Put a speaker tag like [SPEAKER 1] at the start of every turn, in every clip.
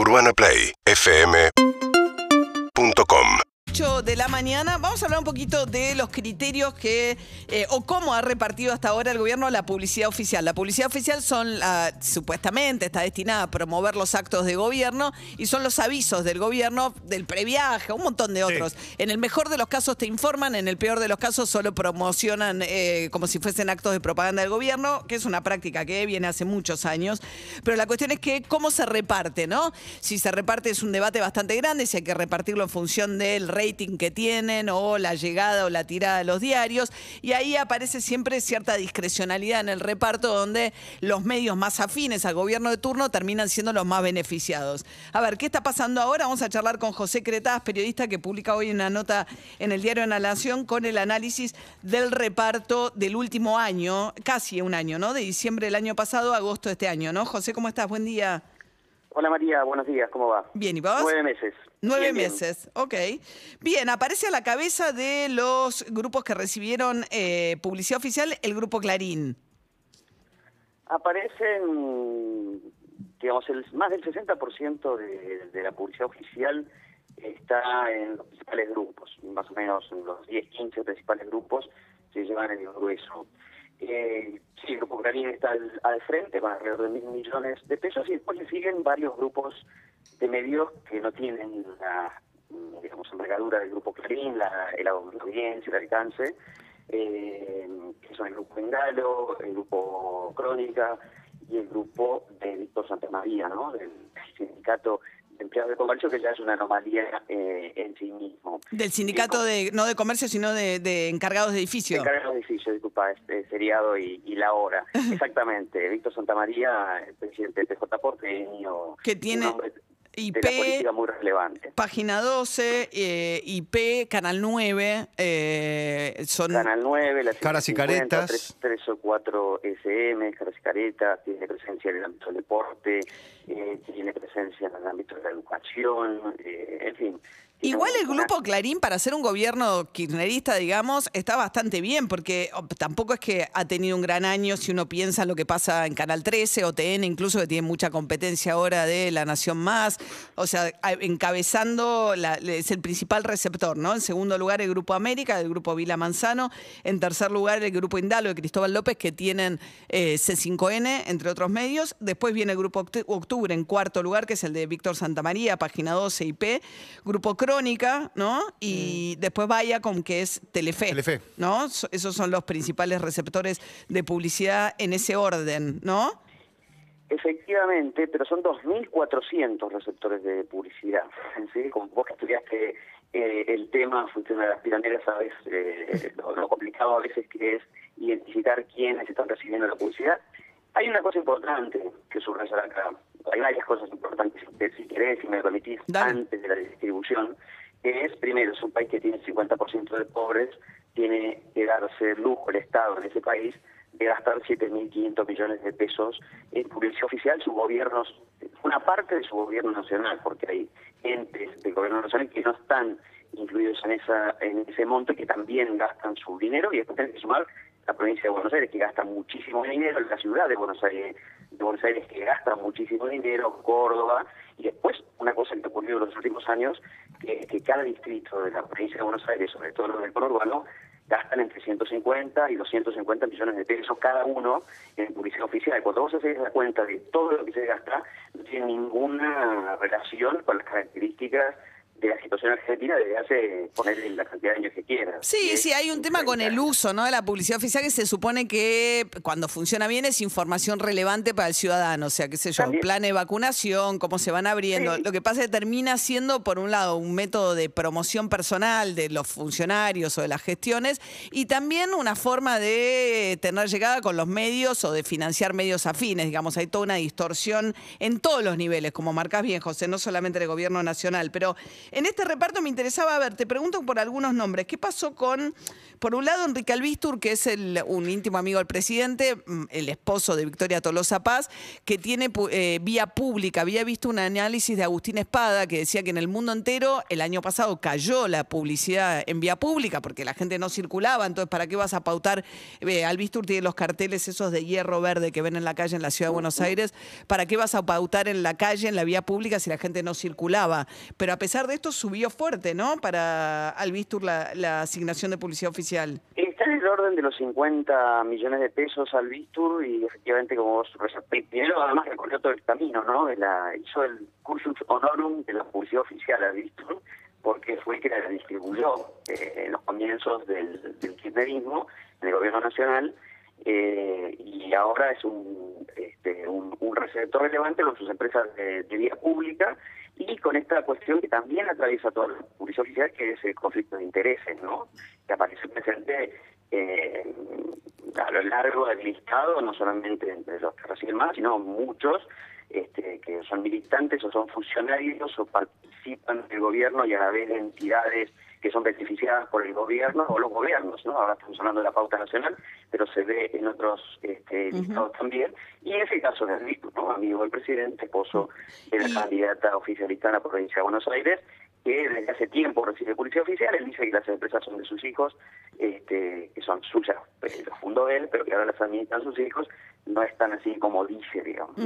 [SPEAKER 1] UrbanaPlayFM.com
[SPEAKER 2] 8 de la mañana. Vamos a hablar un poquito de los criterios que, eh, o cómo ha repartido hasta ahora el gobierno la publicidad oficial. La publicidad oficial son, la- supuestamente, está destinada a promover los actos de gobierno y son los avisos del gobierno, del previaje, un montón de otros. En el mejor de los casos te informan, en el peor de los casos solo promocionan eh, como si fuesen actos de propaganda del gobierno, que es una práctica que viene hace muchos años. Pero la cuestión es que cómo se reparte, ¿no? Si se reparte es un debate bastante grande, si hay que repartirlo en función del rating que tienen o la llegada o la tirada de los diarios. Y ahí aparece siempre cierta discrecionalidad en el reparto donde los medios más afines al gobierno de turno terminan siendo los más beneficiados. A ver, ¿qué está pasando ahora? Vamos a charlar con José Cretaz, periodista que publica hoy una nota en el diario de la Nación con el análisis del reparto del último año, casi un año, ¿no? De diciembre del año pasado a agosto de este año, ¿no? José, ¿cómo estás? Buen día.
[SPEAKER 3] Hola María, buenos días, ¿cómo va?
[SPEAKER 2] Bien, ¿y vos?
[SPEAKER 3] Nueve meses.
[SPEAKER 2] Nueve
[SPEAKER 3] Bien, bien.
[SPEAKER 2] meses, ok. Bien, aparece a la cabeza de los grupos que recibieron eh, publicidad oficial el grupo Clarín.
[SPEAKER 3] Aparecen, digamos, el, más del 60% de, de la publicidad oficial está en los principales grupos, más o menos en los 10, 15 principales grupos se llevan el grueso. Eh, sí, el Grupo Clarín está al, al frente con alrededor de mil millones de pesos y después le siguen varios grupos de medios que no tienen la, digamos, envergadura del Grupo Clarín, la, el- la audiencia, el alcance, eh, que son el Grupo Bengalo, el Grupo Crónica y el Grupo de Víctor Santamaría, ¿no? Del sindicato de empleados de comercio, que ya es una anomalía eh, en sí mismo.
[SPEAKER 2] Del sindicato de, no de comercio, sino de, de encargados de edificio.
[SPEAKER 3] Encargado de edificio, disculpa, este, seriado y, y la hora. Exactamente, Víctor Santamaría, el presidente de PJ Porteño.
[SPEAKER 2] Que tiene
[SPEAKER 3] un hombre
[SPEAKER 2] IP,
[SPEAKER 3] de la política muy relevante.
[SPEAKER 2] Página 12, eh, IP, Canal 9, eh, son...
[SPEAKER 3] Canal 9, la
[SPEAKER 4] Caras y
[SPEAKER 3] 150,
[SPEAKER 4] caretas.
[SPEAKER 3] o cuatro SM, caras y caretas, tiene presencia en el ámbito del deporte, eh, tiene presencia en el ámbito de la educación, eh, en fin.
[SPEAKER 2] Igual el grupo Clarín, para ser un gobierno kirchnerista, digamos, está bastante bien, porque oh, tampoco es que ha tenido un gran año si uno piensa en lo que pasa en Canal 13 o TN, incluso que tiene mucha competencia ahora de La Nación Más. O sea, encabezando, la- es el principal receptor, ¿no? En segundo lugar, el Grupo América, del Grupo Vila Manzano. En tercer lugar, el Grupo Indalo de Cristóbal López, que tienen eh, C5N, entre otros medios. Después viene el Grupo Oct- Octubre en cuarto lugar, que es el de Víctor Santamaría, página 12 IP. Grupo Crónica, ¿no? Y después vaya con que es Telefe.
[SPEAKER 4] Telefe.
[SPEAKER 2] ¿No? So- Esos son los principales receptores de publicidad en ese orden, ¿no?
[SPEAKER 3] Efectivamente, pero son 2.400 receptores de publicidad. ¿sí? Como vos que estudiaste eh, el tema, fuiste una de las pioneras, sabes eh, lo, lo complicado a veces que es identificar quiénes están recibiendo la publicidad. Hay una cosa importante que subrayar acá. Hay varias cosas importantes, si- querés, si me permitís,
[SPEAKER 2] Dale.
[SPEAKER 3] antes de la distribución, que es, primero, es un país que tiene 50% de pobres, tiene que darse lujo el Estado en ese país de gastar 7.500 millones de pesos en publicidad oficial, sus gobiernos, una parte de su gobierno nacional, porque hay entes del gobierno nacional que no están incluidos en esa en ese monto y que también gastan su dinero y después tienen que sumar la provincia de Buenos Aires que gasta muchísimo dinero, la ciudad de Buenos Aires, de Buenos Aires que gasta muchísimo dinero, Córdoba, y después una cosa que ocurrió en los últimos años, que, que cada distrito de la provincia de Buenos Aires, sobre todo los del conurbano, gastan entre 150 y 250 millones de pesos cada uno en publicidad oficial. Cuando vos haces la cuenta de todo lo que se gasta, no tiene ninguna relación con las características de la situación argentina desde hace, ponerle la cantidad de años que quieras.
[SPEAKER 2] Sí, sí, hay un tema con el uso ¿no? de la publicidad oficial que se supone que cuando funciona bien es información relevante para el ciudadano, o sea, qué sé yo,
[SPEAKER 3] También.
[SPEAKER 2] plan de vacunación, cómo se van abriendo.
[SPEAKER 3] Sí.
[SPEAKER 2] Lo que pasa es que termina siendo, por un lado, un método de promoción personal de los funcionarios o de las gestiones y también una forma de tener llegada con los medios o de financiar medios afines, digamos, hay toda una distorsión en todos los niveles, como marcas bien, José, no solamente del gobierno nacional, pero en este reparto me interesaba ver, te pregunto por algunos nombres. ¿Qué pasó con, por un lado, Enrique Albistur, que es un íntimo amigo del presidente, mm, el esposo de Victoria Tolosa Paz, que tiene eh, vía pública? Había visto un análisis de Agustín Espada que decía que en el mundo entero el año pasado cayó la publicidad en vía pública porque la gente no circulaba. Entonces, ¿para qué vas a pautar? Eh, Albistur tiene los carteles esos de hierro verde que ven en la calle en la ciudad de Buenos Aires. ¿Para qué vas a pautar en la calle, en la vía pública, si la gente no circulaba? Pero a pesar de esto subió fuerte, ¿no? Para Albistur la, la asignación de publicidad oficial.
[SPEAKER 3] Está en el orden de los 50 millones de pesos al Vistur y efectivamente como vos primero además recorrió todo el camino, ¿no? Hizo el cursus honorum de la publicidad oficial al Vistur porque fue el que la distribuyó eh, en los comienzos del, del kirchnerismo en el gobierno nacional eh, y ahora es un, este, un, receptor relevante con sus empresas de, vía pública y con esta cuestión que también atraviesa toda la publicidad oficial, que es el conflicto de intereses, ¿no? que aparece presente eh, a lo largo del listado, no solamente entre los que reciben más, sino muchos este, que son militantes o son funcionarios o participan del gobierno y a la vez de entidades que son beneficiadas por el gobierno o los gobiernos, ¿no? Ahora estamos hablando de la pauta nacional, pero se ve en otros este, listados también. Y en ese caso de Enrique, ¿no? Amigo del presidente, esposo de la candidata oficialista en la provincia de Buenos Aires, que desde hace tiempo recibe policía oficial, él dice que las empresas son de sus hijos, este, que son suyas, pues, lo fundó él, pero que ahora las administran sus hijos, no es tan así como dice, digamos.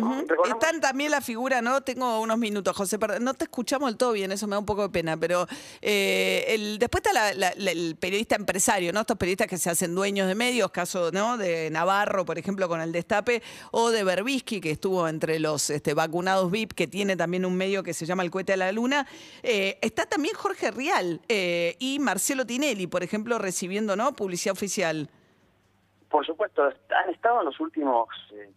[SPEAKER 2] Están también la figura, ¿no? Tengo unos minutos, José, no te escuchamos del todo bien, eso me da un poco de pena, pero eh, el, después está el periodista empresario, ¿no? Estos periodistas que se hacen dueños de medios, caso ¿no? de Navarro, por ejemplo, con el Destape, o de Berbisky, que estuvo entre los este, vacunados VIP, que tiene también un medio que se llama El Cohete a la Luna. Eh, está también Jorge Rial eh, y Marcelo Tinelli, por ejemplo, recibiendo ¿no? publicidad oficial.
[SPEAKER 3] Por supuesto, han estado en los últimos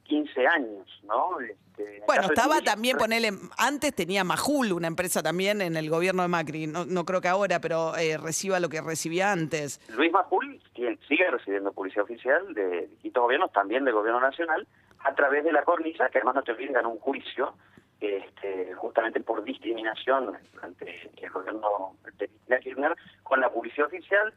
[SPEAKER 3] 15 eh, años, ¿no?
[SPEAKER 2] Este, bueno, estaba también, ponele, antes tenía Majul, una empresa también en el gobierno de Macri, no, no creo que ahora, pero eh, reciba lo que recibía antes.
[SPEAKER 3] Luis Majul sigue recibiendo publicidad oficial de distintos gobiernos, también del gobierno nacional, a través de la cornisa, que además no te olvides, ganó un juicio este, justamente por discriminación ante el gobierno de Kirchner con la publicidad oficial.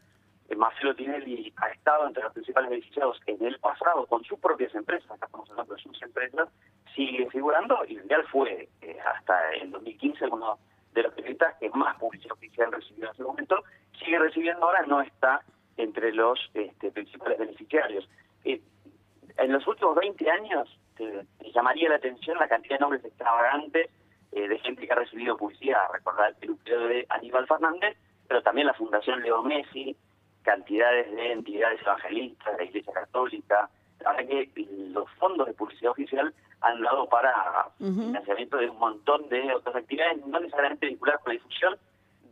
[SPEAKER 3] Eh, Marcelo Tinelli ha estado entre los principales beneficiados en el pasado con sus propias empresas, estamos hablando de sus empresas, sigue figurando y Real fue eh, hasta el 2015 uno de los periodistas que más publicidad oficial recibió en ese momento, sigue recibiendo ahora, no está entre los este, principales beneficiarios. Eh, en los últimos 20 años llamaría la atención la cantidad de nombres extravagantes de gente que ha recibido publicidad. Recordar el peluquero de Aníbal Fernández, pero también la Fundación Leo Messi, cantidades de entidades evangelistas, la Iglesia Católica. La verdad que los fondos de publicidad oficial han dado para financiamiento de un montón de otras actividades, no necesariamente vinculadas con la difusión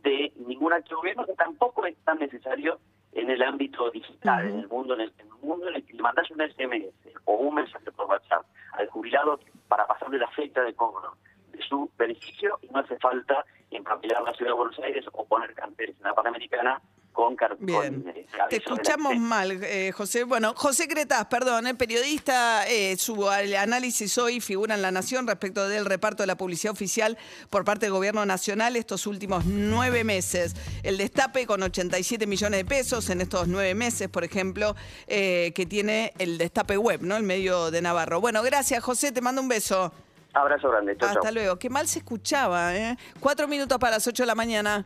[SPEAKER 3] de ningún acto de gobierno, que tampoco es tan necesario en el ámbito digital, en el mundo en el, mundo en el que le mandas un SMS o un mensaje por WhatsApp al jubilado para pasarle la fecha de cobro de su beneficio y no hace falta empapelar la ciudad de Buenos Aires o poner carteles en la Panamericana
[SPEAKER 2] Bien. Eh, Te escuchamos mal, eh, José. Bueno, José Cretaz, perdón, el eh, periodista, su análisis hoy figura en La Nación respecto del reparto de la publicidad oficial por parte del gobierno nacional estos últimos nueve meses. El destape con 87 millones de pesos en estos nueve meses, por ejemplo, que tiene el destape web, ¿no? El medio de Navarro. Bueno, gracias, José, te mando un beso.
[SPEAKER 3] Abrazo grande.
[SPEAKER 2] Hasta luego. Qué mal se escuchaba, ¿eh? Cuatro minutos para las ocho de la mañana.